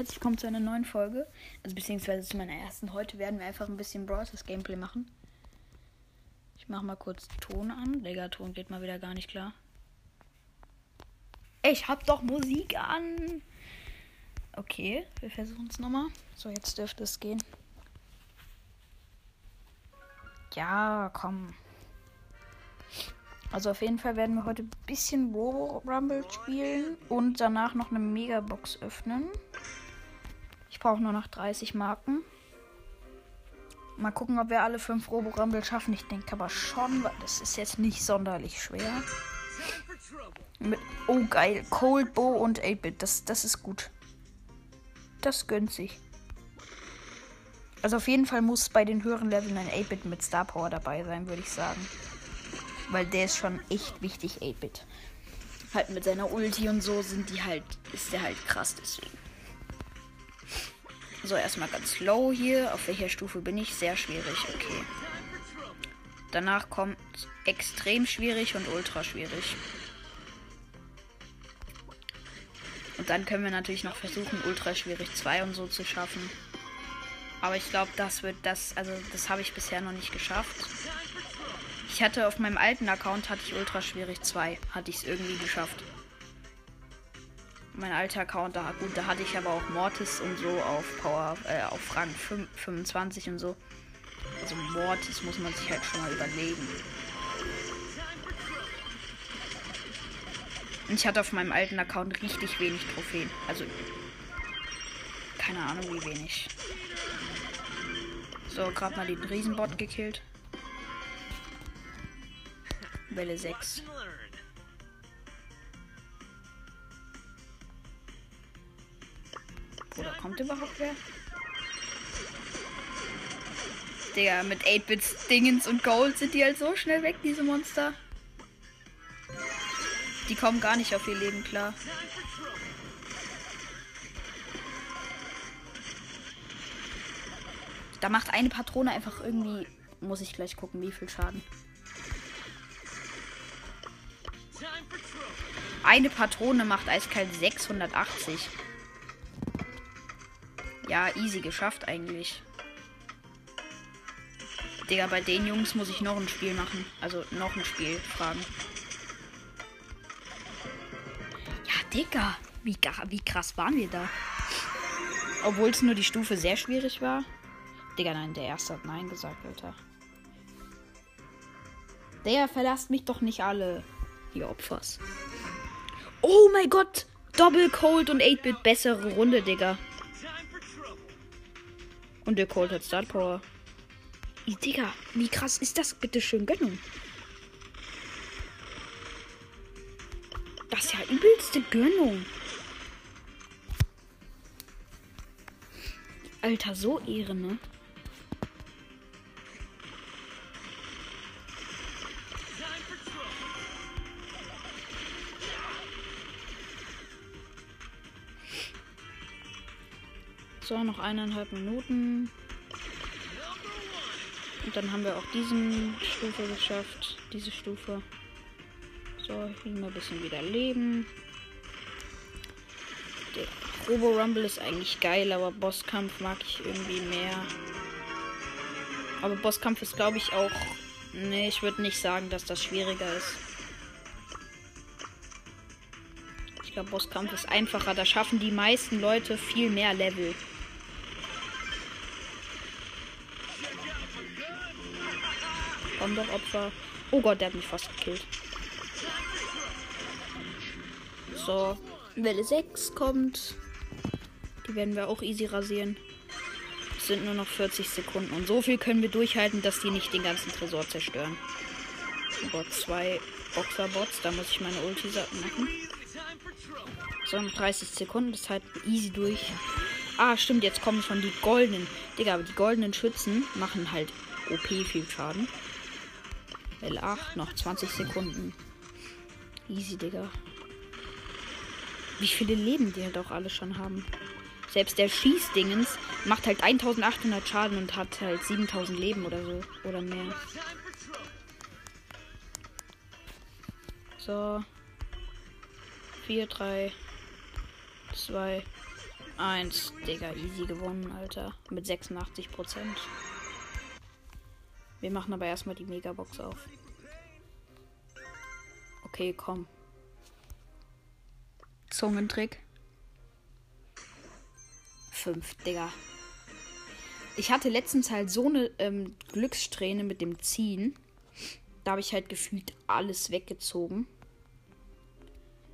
Herzlich willkommen zu einer neuen Folge. Also beziehungsweise zu meiner ersten. Heute werden wir einfach ein bisschen Brawlers Gameplay machen. Ich mach mal kurz Ton an. Digga, Ton geht mal wieder gar nicht klar. Ich hab doch Musik an. Okay, wir versuchen es nochmal. So, jetzt dürfte es gehen. Ja, komm. Also auf jeden Fall werden wir heute ein bisschen Robo Rumble spielen und danach noch eine Megabox öffnen. Ich brauche nur noch 30 Marken. Mal gucken, ob wir alle fünf Robo Rumble schaffen. Ich denke aber schon, weil das ist jetzt nicht sonderlich schwer. Mit, oh geil, Cold Bow und 8-Bit, das, das ist gut. Das gönnt sich. Also auf jeden Fall muss bei den höheren Leveln ein 8-Bit mit Star Power dabei sein, würde ich sagen. Weil der ist schon echt wichtig, 8-Bit. Halt mit seiner Ulti und so sind die halt, ist der halt krass deswegen. So, erstmal ganz low hier. Auf welcher Stufe bin ich? Sehr schwierig, okay. Danach kommt extrem schwierig und ultra schwierig. Und dann können wir natürlich noch versuchen, ultra schwierig 2 und so zu schaffen. Aber ich glaube, das wird das, also das habe ich bisher noch nicht geschafft. Ich hatte auf meinem alten Account hatte ich ultra schwierig 2. Hatte ich es irgendwie geschafft. Mein alter Account, da gut, da hatte ich aber auch Mortis und so auf Power, äh, auf Rang 5, 25 und so. Also Mortis muss man sich halt schon mal überlegen. Und ich hatte auf meinem alten Account richtig wenig Trophäen. Also keine Ahnung wie wenig. So, gerade mal den Riesenbot gekillt. Welle 6. kommt überhaupt wer? Digga, mit 8-Bits Dingens und Gold sind die halt so schnell weg, diese Monster. Die kommen gar nicht auf ihr Leben klar. Da macht eine Patrone einfach irgendwie. Muss ich gleich gucken, wie viel Schaden. Eine Patrone macht eiskalt 680. Ja, easy geschafft eigentlich. Digga, bei den Jungs muss ich noch ein Spiel machen. Also noch ein Spiel fragen. Ja, Digga. Wie, wie krass waren wir da? Obwohl es nur die Stufe sehr schwierig war. Digga, nein, der erste hat Nein gesagt, Alter. Der verlasst mich doch nicht alle. Die Opfers. Oh mein Gott! Double Cold und 8-Bit bessere Runde, Digga. Und der Cold hat Start Power. Digga, wie krass ist das? Bitte schön Gönnung. Das ist ja übelste Gönnung. Alter, so Ehre, ne? So, noch eineinhalb Minuten. Und dann haben wir auch diesen Stufe geschafft. Diese Stufe. So, hier mal ein bisschen wieder leben. Der Robo Rumble ist eigentlich geil, aber Bosskampf mag ich irgendwie mehr. Aber Bosskampf ist, glaube ich, auch. Nee, ich würde nicht sagen, dass das schwieriger ist. Ich glaube, Bosskampf ist einfacher. Da schaffen die meisten Leute viel mehr Level. Komm doch, Opfer. Oh Gott, der hat mich fast gekillt. So, Welle 6 kommt. Die werden wir auch easy rasieren. Es sind nur noch 40 Sekunden. Und so viel können wir durchhalten, dass die nicht den ganzen Tresor zerstören. Oh Gott, zwei Boxerbots. Da muss ich meine Ulti machen. So, noch 30 Sekunden. Das halten wir easy durch. Ah, stimmt, jetzt kommen schon die goldenen. Digga, aber die goldenen Schützen machen halt OP viel Schaden. L8, noch 20 Sekunden. Easy, Digga. Wie viele Leben die halt auch alle schon haben. Selbst der Schießdingens macht halt 1800 Schaden und hat halt 7000 Leben oder so. Oder mehr. So. 4, 3, 2, 1. Digga, easy gewonnen, Alter. Mit 86 Prozent. Wir machen aber erstmal die Megabox auf. Okay, komm. Zungentrick. 5, Digga. Ich hatte letztens halt so eine ähm, Glückssträhne mit dem Ziehen. Da habe ich halt gefühlt alles weggezogen.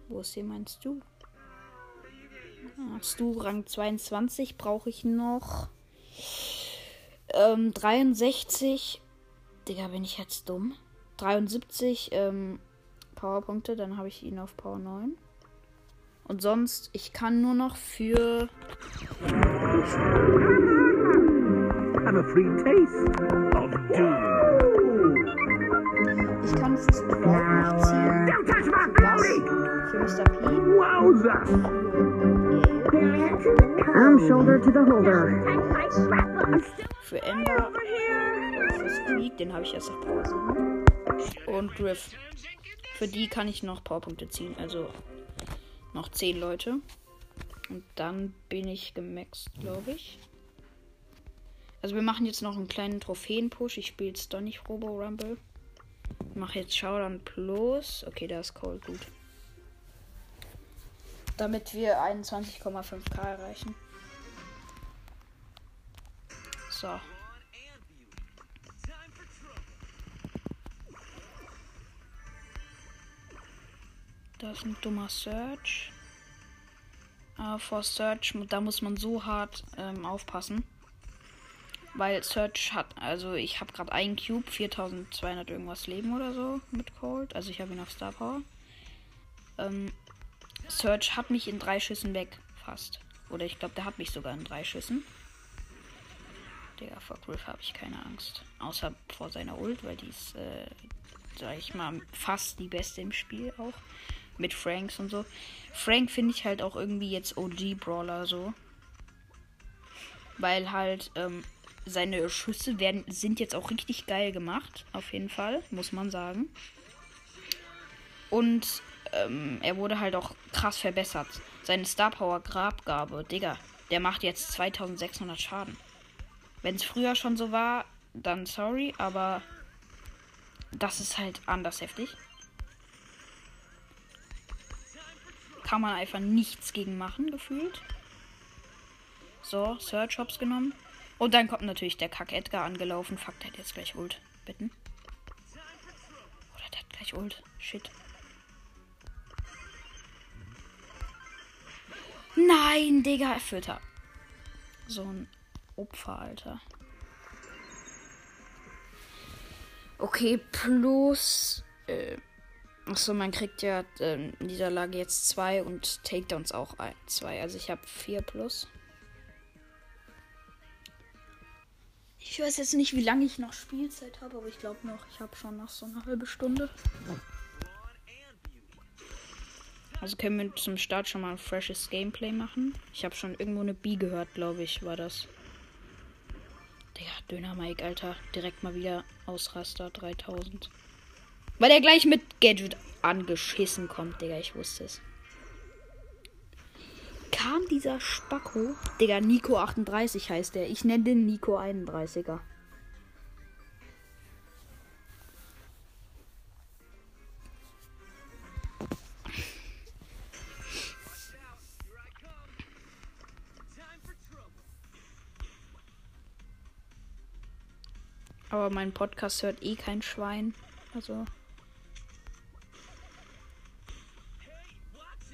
Wo ist hier, meinst du? Hast du Rang 22 brauche ich noch. Ähm, 63. Digga, bin ich jetzt dumm. 73 ähm, Powerpunkte, dann habe ich ihn auf Power 9. Und sonst, ich kann nur noch für. Have a free taste of doom. Ich kann für Sprout noch ziehen. Das für Mr. P. Arm shoulder to the holder. Für Ember. Für Squeak, den habe ich erst auf Power 7. Und Griff. Für die kann ich noch Powerpunkte ziehen. Also noch 10 Leute. Und dann bin ich gemaxt, glaube ich. Also wir machen jetzt noch einen kleinen Trophäen-Push. Ich spiele jetzt doch nicht Robo Rumble. Mache jetzt Showdown Plus. Okay, da ist Cold gut. Damit wir 21,5k erreichen. So. Das ist ein dummer Search. Aber vor Search, da muss man so hart ähm, aufpassen. Weil Search hat, also ich habe gerade einen Cube, 4200 irgendwas Leben oder so mit Cold. Also ich habe ihn auf Star Power. Ähm, Search hat mich in drei Schüssen weg, fast. Oder ich glaube, der hat mich sogar in drei Schüssen. Digga, vor Griff habe ich keine Angst. Außer vor seiner Ult, weil die ist, äh, sag ich mal, fast die beste im Spiel auch. Mit Franks und so. Frank finde ich halt auch irgendwie jetzt OG-Brawler so. Weil halt, ähm, seine Schüsse werden, sind jetzt auch richtig geil gemacht. Auf jeden Fall, muss man sagen. Und ähm, er wurde halt auch krass verbessert. Seine Star Power Grabgabe, Digga, der macht jetzt 2600 Schaden. Wenn es früher schon so war, dann sorry, aber das ist halt anders heftig. Kann man einfach nichts gegen machen, gefühlt. So, Search Hops genommen. Und dann kommt natürlich der Kack Edgar angelaufen. Fuck, der hat jetzt gleich Ult. Bitten. Oder der hat gleich Ult. Shit. Nein, Digga, Fütter. So ein Opfer, Alter. Okay, plus. Äh, achso, man kriegt ja äh, Niederlage jetzt zwei und Takedowns auch ein, zwei. Also ich habe vier plus. Ich weiß jetzt nicht, wie lange ich noch Spielzeit habe, aber ich glaube noch, ich habe schon noch so eine halbe Stunde. Also können wir zum Start schon mal ein freshes Gameplay machen. Ich habe schon irgendwo eine B gehört, glaube ich, war das. Digga, Döner Mike, Alter. Direkt mal wieder Ausraster 3000. Weil der gleich mit Gadget angeschissen kommt, Digga, ich wusste es kam dieser Spacko? Digga, Nico 38 heißt der. Ich nenne den Nico 31er. Aber mein Podcast hört eh kein Schwein. Also.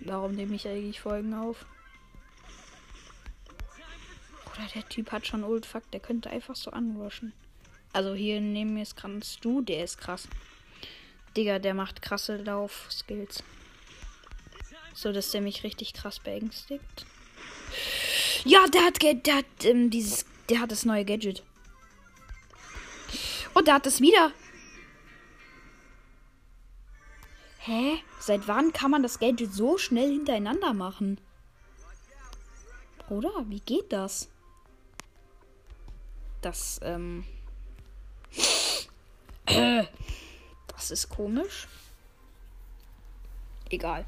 Warum nehme ich eigentlich Folgen auf? Oder der Typ hat schon Old Fuck, der könnte einfach so anrushen. Also hier neben mir ist kannst du, der ist krass. Digga, der macht krasse Lauf-Skills. So, dass der mich richtig krass beängstigt. Ja, der hat, der hat ähm, dieses, der hat das neue Gadget. Und der hat es wieder. Hä? Seit wann kann man das Gadget so schnell hintereinander machen? Oder? Wie geht das? Das, ähm. das ist komisch. Egal.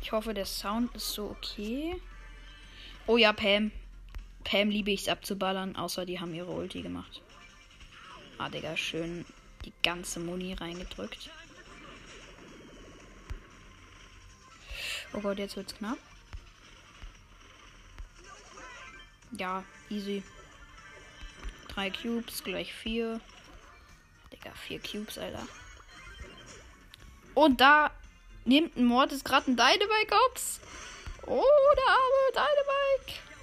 Ich hoffe, der Sound ist so okay. Oh ja, Pam. Pam liebe ich es abzuballern, außer die haben ihre Ulti gemacht. Ah, Digga, schön die ganze Muni reingedrückt. Oh Gott, jetzt wird's knapp. Ja, easy. Drei Cubes, gleich vier. Digga, vier Cubes, Alter. Und da nimmt ein Mord ist gerade ein Dynamike Ops. Oh, der arme Dynamike.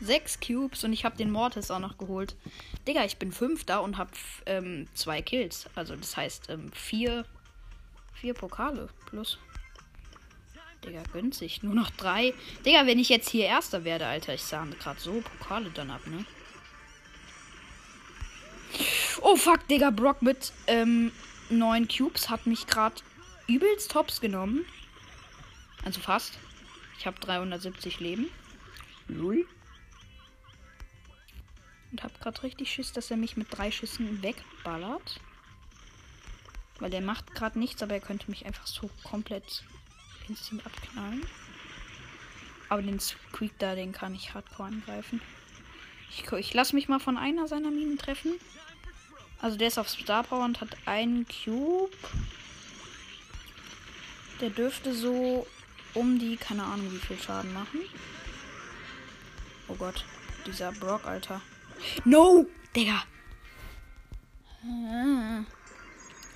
Sechs Cubes und ich habe den Mortis auch noch geholt. Digga, ich bin Fünfter und habe ähm, zwei Kills. Also das heißt ähm, vier, vier Pokale plus. Digga, günstig. Nur noch drei. Digga, wenn ich jetzt hier Erster werde, Alter, ich sah gerade so Pokale dann ab, ne? Oh fuck, Digga, Brock mit ähm, neun Cubes hat mich gerade übelst tops genommen. Also fast. Ich habe 370 Leben. Null. Und habe gerade richtig Schiss, dass er mich mit drei Schüssen wegballert. Weil der macht gerade nichts, aber er könnte mich einfach so komplett instant abknallen. Aber den Squeak da, den kann ich hardcore angreifen. Ich, ich lasse mich mal von einer seiner Minen treffen. Also der ist auf Star Power und hat einen Cube. Der dürfte so um die, keine Ahnung, wie viel Schaden machen. Oh Gott, dieser Brock, Alter. No, Digga.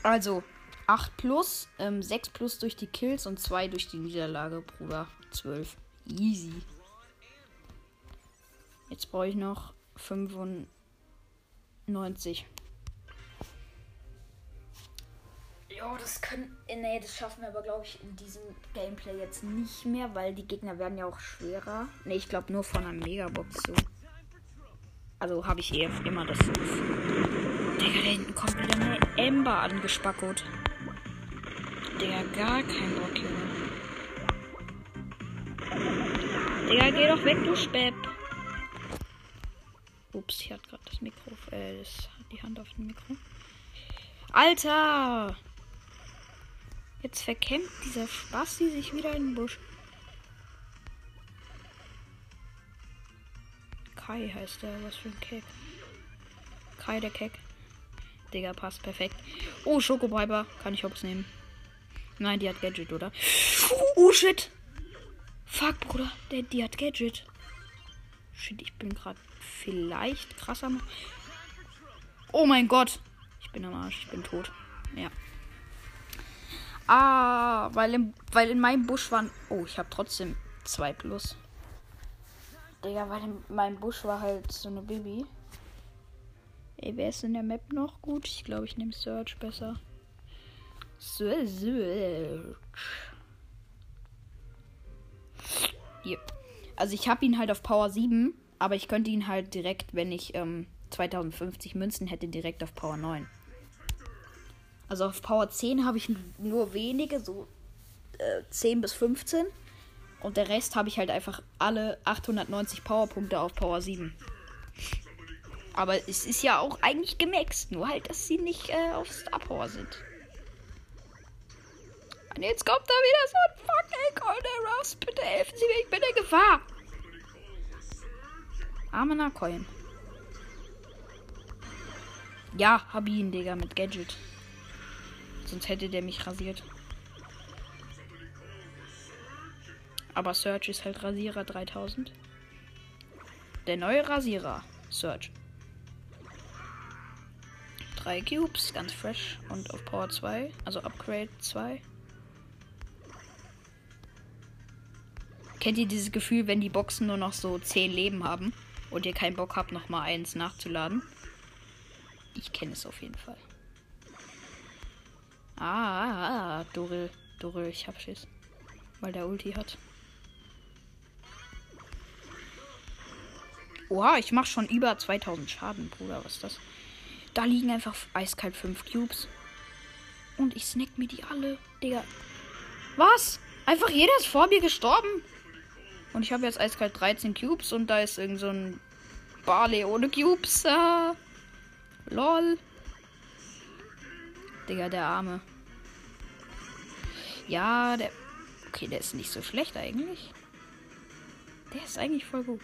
Also, 8 plus, ähm, 6 plus durch die Kills und 2 durch die Niederlage, Bruder. 12. Easy. Jetzt brauche ich noch 95. Jo, das können. Äh, nee, das schaffen wir aber, glaube ich, in diesem Gameplay jetzt nicht mehr, weil die Gegner werden ja auch schwerer. Nee, ich glaube nur von einer Megabox so. Also habe ich eh immer das. Digga, da hinten kommt wieder eine Ember angespackert. Digga, gar kein Bock, Junge. Digga, geh doch weg, du Spepp. Ups, ich hatte gerade das Mikro, äh, das, die Hand auf dem Mikro. Alter! Jetzt verkämpft dieser Spasti sich wieder in den Busch. Kai heißt der, was für ein Keck. Kai der Keck. Digga, passt perfekt. Oh, Schokopiper. Kann ich Hops nehmen. Nein, die hat Gadget, oder? Oh, shit. Fuck, Bruder. Der, die hat Gadget. Shit, ich bin gerade vielleicht krasser. Oh mein Gott. Ich bin am Arsch. Ich bin tot. Ja. Ah, weil, im, weil in meinem Busch waren. Oh, ich habe trotzdem 2 plus. Digga, weil in meinem Busch war halt so eine Baby. Ey, wer ist in der Map noch gut? Ich glaube, ich nehme Search besser. Search. Hier. Also ich habe ihn halt auf Power 7, aber ich könnte ihn halt direkt, wenn ich ähm, 2050 Münzen hätte, direkt auf Power 9. Also auf Power 10 habe ich nur wenige, so äh, 10 bis 15. Und der Rest habe ich halt einfach alle 890 Powerpunkte auf Power 7. Aber es ist ja auch eigentlich gemaxt, nur halt, dass sie nicht äh, auf Star Power sind. Und jetzt kommt da wieder so ein fucking Colonel Ross. Bitte helfen Sie mir, ich bin in Gefahr. Armener Coin. Ja, hab ihn, Digga, mit Gadget. Sonst hätte der mich rasiert. Aber Search ist halt Rasierer 3000. Der neue Rasierer. Search. Drei Cubes, ganz fresh. Und auf Power 2, also Upgrade 2. Kennt ihr dieses Gefühl, wenn die Boxen nur noch so 10 Leben haben und ihr keinen Bock habt, nochmal eins nachzuladen? Ich kenne es auf jeden Fall. Ah, ah, ah, Doril. Doril, ich hab Schiss. Weil der Ulti hat. Oha, ich mach schon über 2000 Schaden, Bruder. Was ist das? Da liegen einfach eiskalt 5 Cubes. Und ich snack mir die alle. Digga. Was? Einfach jeder ist vor mir gestorben. Und ich habe jetzt eiskalt 13 Cubes und da ist irgend so ein Barley ohne Cubes. Ah. Lol. Digga, der Arme. Ja, der Okay, der ist nicht so schlecht eigentlich. Der ist eigentlich voll gut.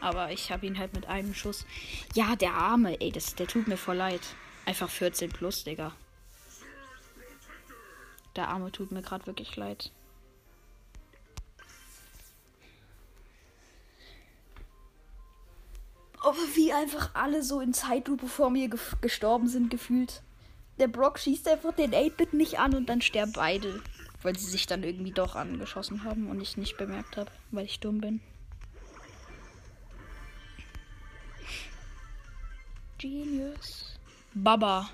Aber ich habe ihn halt mit einem Schuss. Ja, der Arme, ey, das, der tut mir voll leid. Einfach 14 plus, Digga. Der Arme tut mir gerade wirklich leid. Aber wie einfach alle so in Zeitlupe vor mir ge gestorben sind, gefühlt. Der Brock schießt einfach den 8-Bit nicht an und dann sterben beide. Weil sie sich dann irgendwie doch angeschossen haben und ich nicht bemerkt habe, weil ich dumm bin. Genius. Baba.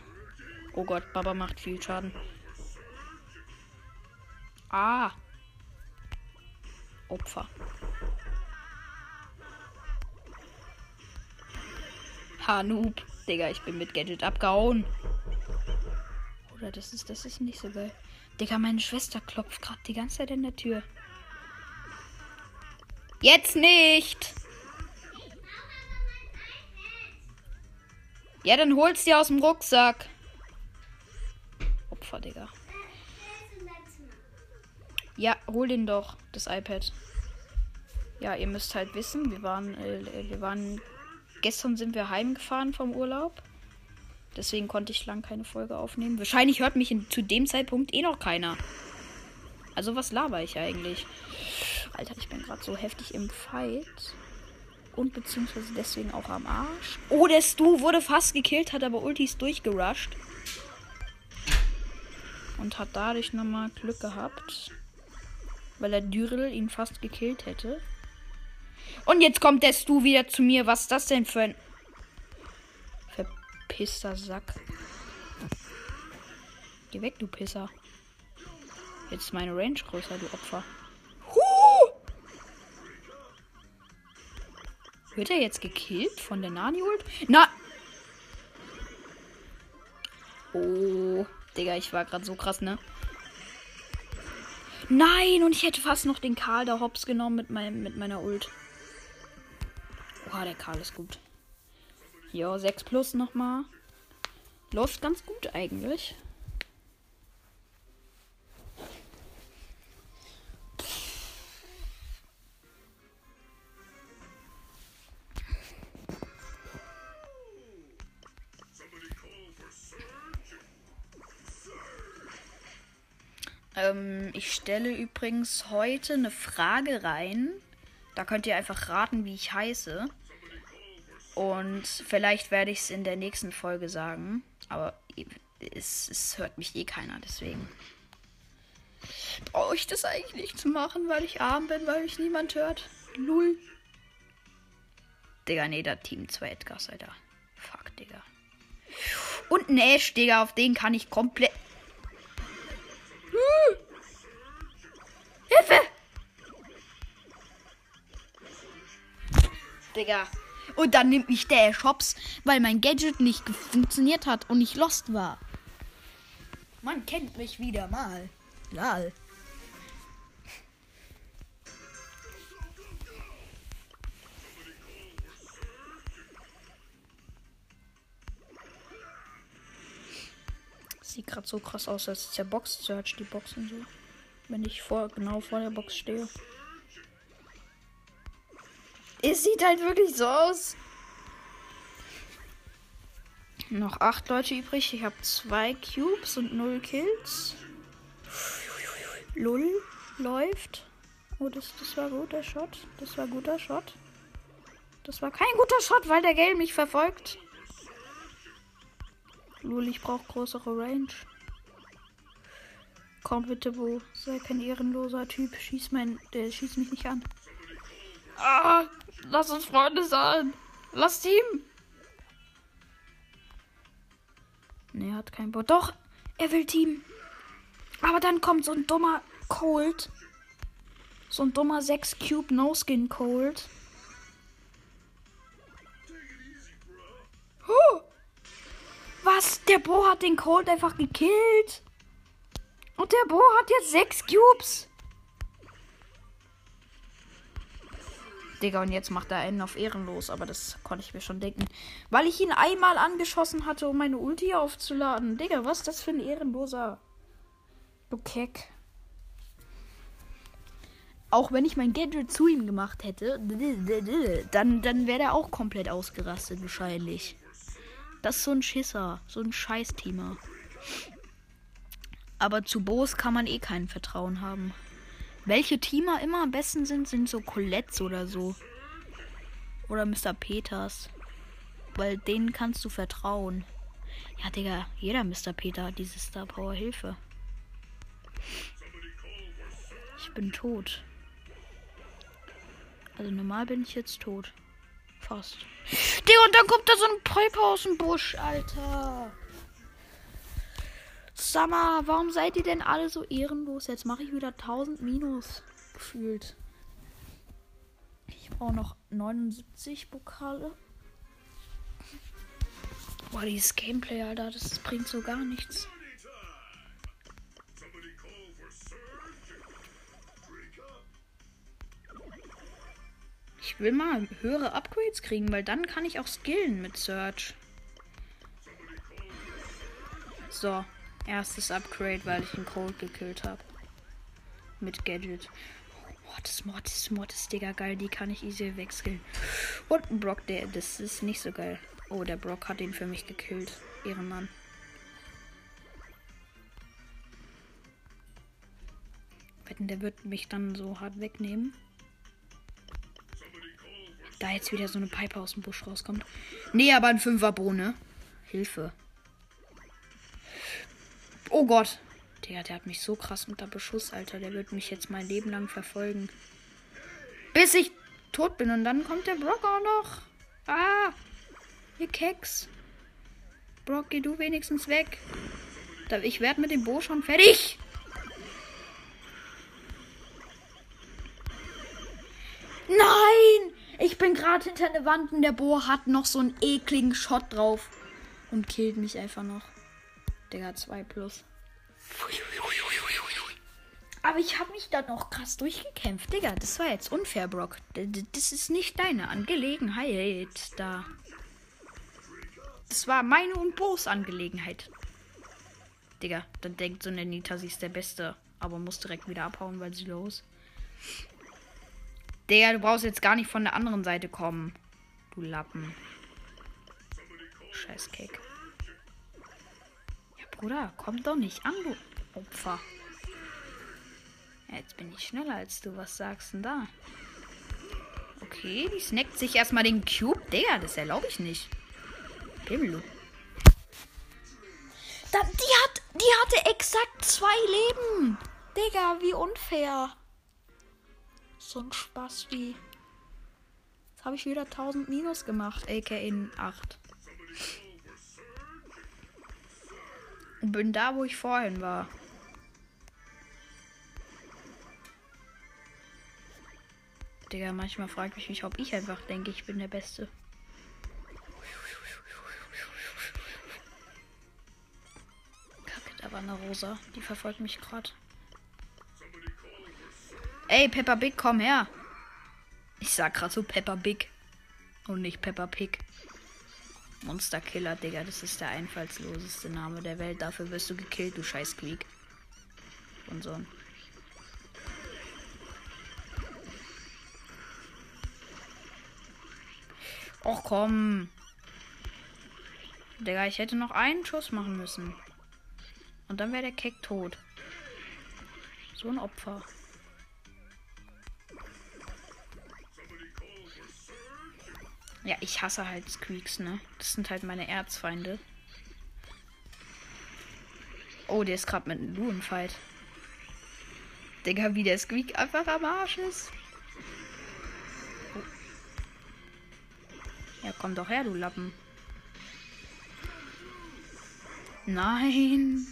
Oh Gott, Baba macht viel Schaden. Ah. Opfer. Ha, Noob. Digga, ich bin mit Gadget abgehauen. Oder das ist, das ist nicht so geil. Digga, meine Schwester klopft gerade die ganze Zeit in der Tür. Jetzt nicht! Ja, dann hol's dir aus dem Rucksack. Opfer, Digga. Ja, hol den doch, das iPad. Ja, ihr müsst halt wissen, wir waren, äh, wir waren, gestern sind wir heimgefahren vom Urlaub. Deswegen konnte ich lang keine Folge aufnehmen. Wahrscheinlich hört mich in, zu dem Zeitpunkt eh noch keiner. Also was laber ich eigentlich? Alter, ich bin gerade so heftig im Fight und beziehungsweise deswegen auch am Arsch. Oh, der Stu wurde fast gekillt, hat aber Ultis durchgerusht. Und hat dadurch nochmal Glück gehabt. Weil der Dürrel ihn fast gekillt hätte. Und jetzt kommt der Stu wieder zu mir. Was ist das denn für ein verpisster Sack? Geh weg, du Pisser. Jetzt ist meine Range größer, du Opfer. Wird er jetzt gekillt von der Nani Ult? Na! Oh, Digga, ich war gerade so krass, ne? Nein, und ich hätte fast noch den Karl da hops genommen mit, meinem, mit meiner Ult. Oha, der Karl ist gut. Ja, 6 plus nochmal. Läuft ganz gut eigentlich. Übrigens heute eine Frage rein. Da könnt ihr einfach raten, wie ich heiße. Und vielleicht werde ich es in der nächsten Folge sagen. Aber es, es hört mich eh keiner, deswegen. Brauche ich das eigentlich nicht zu machen, weil ich arm bin, weil mich niemand hört? Lul. Digga, nee, da Team 2 Edgars, Alter. Fuck, Digga. Und Nash, Digga, auf den kann ich komplett. Hilfe! Digga. Und dann nimmt mich der Shops, weil mein Gadget nicht funktioniert hat und ich lost war. Man kennt mich wieder mal. Lal. Sieht gerade so krass aus, als ist der Box Search, die Boxen so. Wenn ich vor, genau vor der Box stehe. Es sieht halt wirklich so aus. Noch acht Leute übrig. Ich habe zwei Cubes und null Kills. Lull läuft. Oh, das, das war guter Shot. Das war guter Shot. Das war kein guter Shot, weil der Gale mich verfolgt. Lul, ich brauche größere Range. Komm bitte, wo? Sei kein ehrenloser Typ. Schieß mein. Der schießt mich nicht an. Ah, lass uns Freunde sein. Lass Team. Ne, er hat keinen Bock. Doch, er will Team. Aber dann kommt so ein dummer Cold. So ein dummer 6 Cube No Skin Cold. Huh. Was? Der Bo hat den Cold einfach gekillt. Und der Bo hat jetzt sechs Cubes. Digga, und jetzt macht er einen auf ehrenlos. Aber das konnte ich mir schon denken. Weil ich ihn einmal angeschossen hatte, um meine Ulti aufzuladen. Digga, was das für ein ehrenloser. Du Keck. auch wenn ich mein Gadget zu ihm gemacht hätte, dann, dann wäre er auch komplett ausgerastet wahrscheinlich. Das ist so ein Schisser, so ein Scheiß-Thema. Aber zu Boos kann man eh kein Vertrauen haben. Welche Teamer immer am besten sind, sind so Colettes oder so. Oder Mr. Peters. Weil denen kannst du vertrauen. Ja, Digga, jeder Mr. Peter hat diese Star Power Hilfe. Ich bin tot. Also normal bin ich jetzt tot. Fast. Digga, und dann kommt da so ein Piper aus dem Busch, Alter. Summer, warum seid ihr denn alle so ehrenlos? Jetzt mache ich wieder 1000 Minus gefühlt. Ich brauche noch 79 Pokale. Boah, dieses Gameplay, Alter, das bringt so gar nichts. Ich will mal höhere Upgrades kriegen, weil dann kann ich auch skillen mit Search. So, erstes Upgrade, weil ich einen Cold gekillt habe. Mit Gadget. Mortis, Mortis, Mortis, Digga, geil, die kann ich easy wechseln. Und ein Brock, der, das ist nicht so geil. Oh, der Brock hat ihn für mich gekillt. Ehrenmann. Wetten, der wird mich dann so hart wegnehmen da jetzt wieder so eine Pipe aus dem Busch rauskommt. Nee, aber ein Fünferbohne. Hilfe. Oh Gott. Der, der hat mich so krass unter Beschuss, Alter. Der wird mich jetzt mein Leben lang verfolgen. Bis ich tot bin. Und dann kommt der Brock auch noch. Ah. Ihr Keks. Brock, geh du wenigstens weg. Ich werde mit dem Bo schon fertig. Nein! Ich bin gerade hinter der Wand und der Bohr hat noch so einen ekligen Shot drauf. Und killt mich einfach noch. Digga, 2 plus. Aber ich habe mich da noch krass durchgekämpft. Digga, das war jetzt unfair, Brock. Das ist nicht deine Angelegenheit da. Das war meine und Bo's Angelegenheit. Digga, dann denkt so eine Nita, sie ist der Beste. Aber muss direkt wieder abhauen, weil sie los. Der, du brauchst jetzt gar nicht von der anderen Seite kommen. Du Lappen. Scheiß Cake. Bruder, komm doch nicht an, du Opfer. Jetzt bin ich schneller als du. Was sagst denn da? Okay, die snackt sich erstmal den Cube. Digga, das erlaube ich nicht. Pimmel. Da, die hat, die hatte exakt zwei Leben. Digga, wie unfair. So ein Spaß wie. Jetzt habe ich wieder 1000 Minus gemacht, aka 8. Bin da, wo ich vorhin war. Digga, manchmal frage ich mich, ob ich einfach denke, ich bin der Beste. Kacke, da war eine Rosa. Die verfolgt mich gerade. Ey, Peppa Big, komm her. Ich sag grad so Peppa Big. Und nicht Peppa Pig. Monster Killer, Digga, das ist der einfallsloseste Name der Welt. Dafür wirst du gekillt, du scheiß Squeak. Und so. Och komm. Digga, ich hätte noch einen Schuss machen müssen. Und dann wäre der Keck tot. So ein Opfer. Ja, ich hasse halt Squeaks, ne? Das sind halt meine Erzfeinde. Oh, der ist gerade mit einem Lu. Digga, wie der Squeak einfach am Arsch ist. Ja, komm doch her, du Lappen. Nein.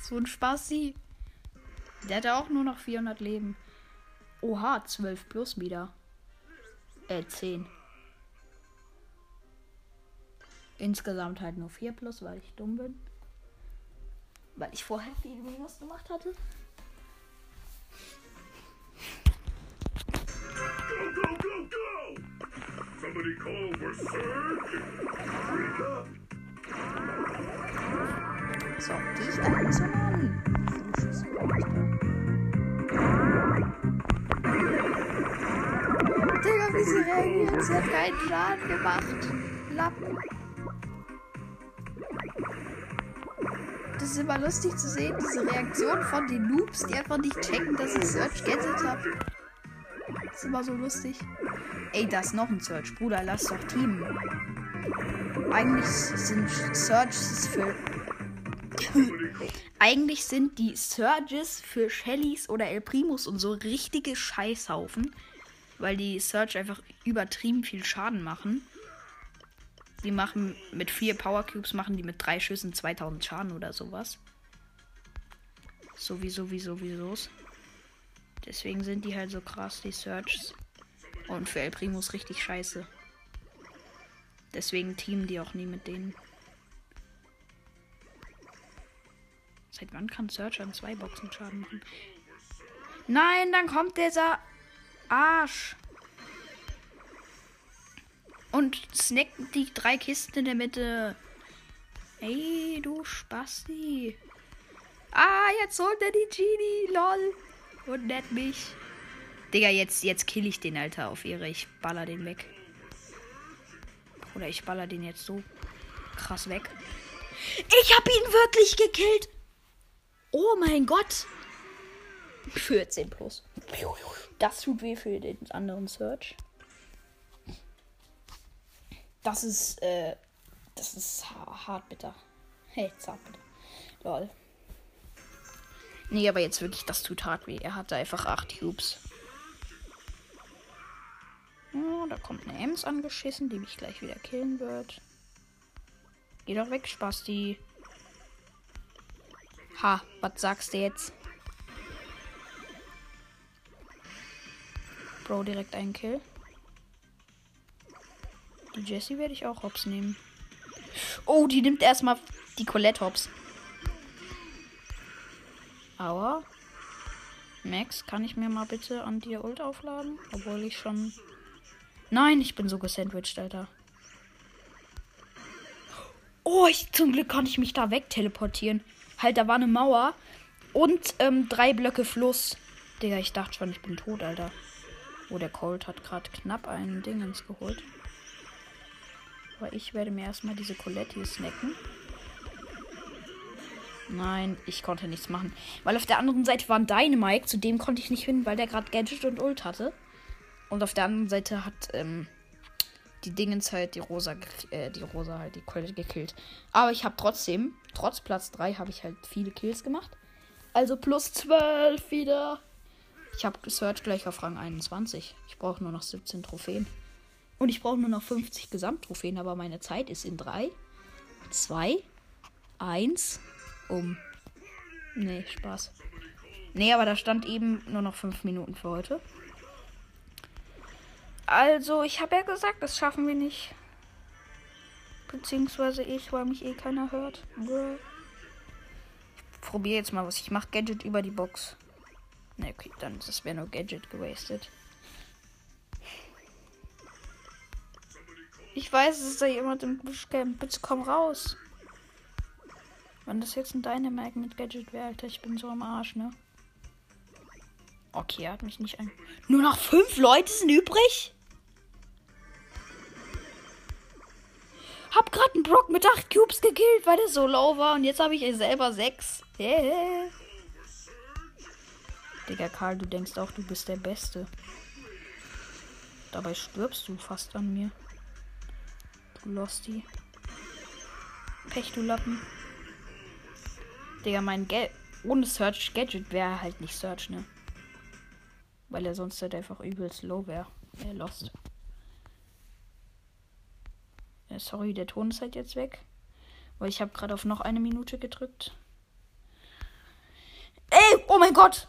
So ein Spaßi. Der hatte auch nur noch 400 Leben. Oha, 12 plus wieder. Äh, 10. Insgesamt halt nur 4 plus, weil ich dumm bin. Weil ich vorher viel Minus gemacht hatte. Go, go, go! Somebody call for surge! So, die ich einfach so an. sie reagiert. Sie hat keinen Schaden gemacht. Lappen. Das ist immer lustig zu sehen, diese Reaktion von den Noobs, die einfach nicht checken, dass ich Search Gadget habe. Ist immer so lustig. Ey, da ist noch ein Search. Bruder, lass doch teamen. Eigentlich sind Searches für. Eigentlich sind die Surges für Shellys oder El Primus und so richtige Scheißhaufen. Weil die Surge einfach übertrieben viel Schaden machen. Die machen mit vier Power Cubes machen die mit drei Schüssen 2000 Schaden oder sowas. Sowieso, wieso, wieso. Deswegen sind die halt so krass, die Searches. Und für El Primus richtig scheiße. Deswegen teamen die auch nie mit denen. Seit wann kann Search an zwei Boxen Schaden machen? Nein, dann kommt dieser Arsch. Und snackt die drei Kisten in der Mitte. Ey, du Spasti. Ah, jetzt holt er die Genie, lol. Und nett mich. Digga, jetzt, jetzt kill ich den, Alter, auf ihre. Ich baller den weg. Oder ich baller den jetzt so krass weg. Ich hab ihn wirklich gekillt. Oh mein Gott. 14 plus. Das tut weh für den anderen Search. Das ist, äh, das ist hart bitter. Hey, zart bitter. Lol. Nee, aber jetzt wirklich, das tut hart weh. Er hatte einfach 8 Cubes. Oh, da kommt eine Ems angeschissen, die mich gleich wieder killen wird. Geh doch weg, Spasti. Ha, was sagst du jetzt? Bro, direkt einen Kill. Die Jessie werde ich auch hops nehmen. Oh, die nimmt erstmal die Colette hops. Aua. Max, kann ich mir mal bitte an dir Ult aufladen? Obwohl ich schon Nein, ich bin so gesandwiched, Alter. Oh, ich, zum Glück konnte ich mich da wegteleportieren. Halt, da war eine Mauer und ähm, drei Blöcke Fluss. Digga, ich dachte schon, ich bin tot, Alter. Oh, der Colt hat gerade knapp einen Dingens geholt. Aber ich werde mir erstmal diese Colette snacken. Nein, ich konnte nichts machen. Weil auf der anderen Seite war ein Dynamite, zu dem konnte ich nicht hin, weil der gerade Gadget und Ult hatte. Und auf der anderen Seite hat ähm, die Dingens halt die Rosa, äh, die Rosa halt die Colette gekillt. Aber ich habe trotzdem, trotz Platz 3, habe ich halt viele Kills gemacht. Also plus 12 wieder. Ich habe Search gleich auf Rang 21. Ich brauche nur noch 17 Trophäen. Und ich brauche nur noch 50 Gesamttrophäen, aber meine Zeit ist in 3, 2, 1, um. Nee, Spaß. Nee, aber da stand eben nur noch 5 Minuten für heute. Also, ich habe ja gesagt, das schaffen wir nicht. Beziehungsweise ich, weil mich eh keiner hört. Ich probiere jetzt mal was. Ich mache Gadget über die Box. Ne, okay, dann das wäre nur Gadget gewastet. Ich weiß, es ist da jemand im Buschcamp. Bitte komm raus. Wenn das jetzt ein Dynamite mit Gadget wäre, Alter, ich bin so am Arsch, ne? Okay, er hat mich nicht ein. Nur noch fünf Leute sind übrig? Hab gerade einen Brock mit 8 Cubes gekillt, weil der so low war. Und jetzt habe ich selber 6. Yeah. Digga, Karl, du denkst auch, du bist der Beste. Dabei stirbst du fast an mir. Du Losty. Pech, du Lappen. Digga, mein Geld. Ohne Search Gadget wäre halt nicht Search, ne? Weil er sonst halt einfach übelst low wäre. Er lost. Äh, sorry, der Ton ist halt jetzt weg. Weil ich habe gerade auf noch eine Minute gedrückt. Ey, oh mein Gott!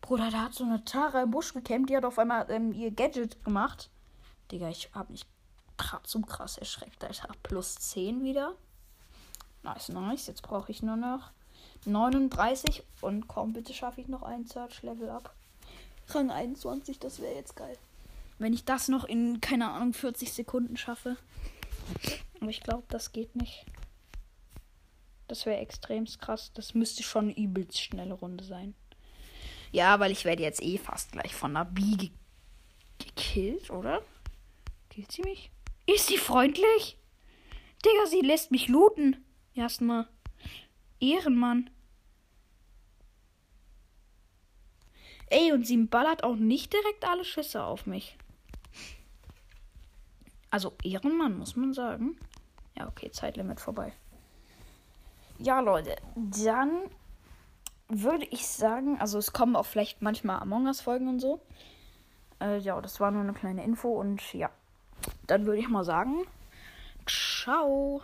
Bruder, da hat so eine Tara im Busch gekämmt, die hat auf einmal ähm, ihr Gadget gemacht. Digga, ich habe mich gerade so krass erschreckt, Alter. Plus 10 wieder. Nice, nice. Jetzt brauche ich nur noch 39 und komm, bitte schaffe ich noch ein Search Level ab. Rang 21, das wäre jetzt geil. Wenn ich das noch in, keine Ahnung, 40 Sekunden schaffe. Aber ich glaube, das geht nicht. Das wäre extrem krass. Das müsste schon eine übelst schnelle Runde sein. Ja, weil ich werde jetzt eh fast gleich von einer B ge gekillt, oder? Killt sie mich? Ist sie freundlich? Digga, sie lässt mich looten. Erstmal. Ehrenmann. Ey, und sie ballert auch nicht direkt alle Schüsse auf mich. Also Ehrenmann, muss man sagen. Ja, okay, Zeitlimit vorbei. Ja, Leute, dann würde ich sagen, also es kommen auch vielleicht manchmal Among Us-Folgen und so. Äh, ja, das war nur eine kleine Info und ja. Dann würde ich mal sagen, ciao.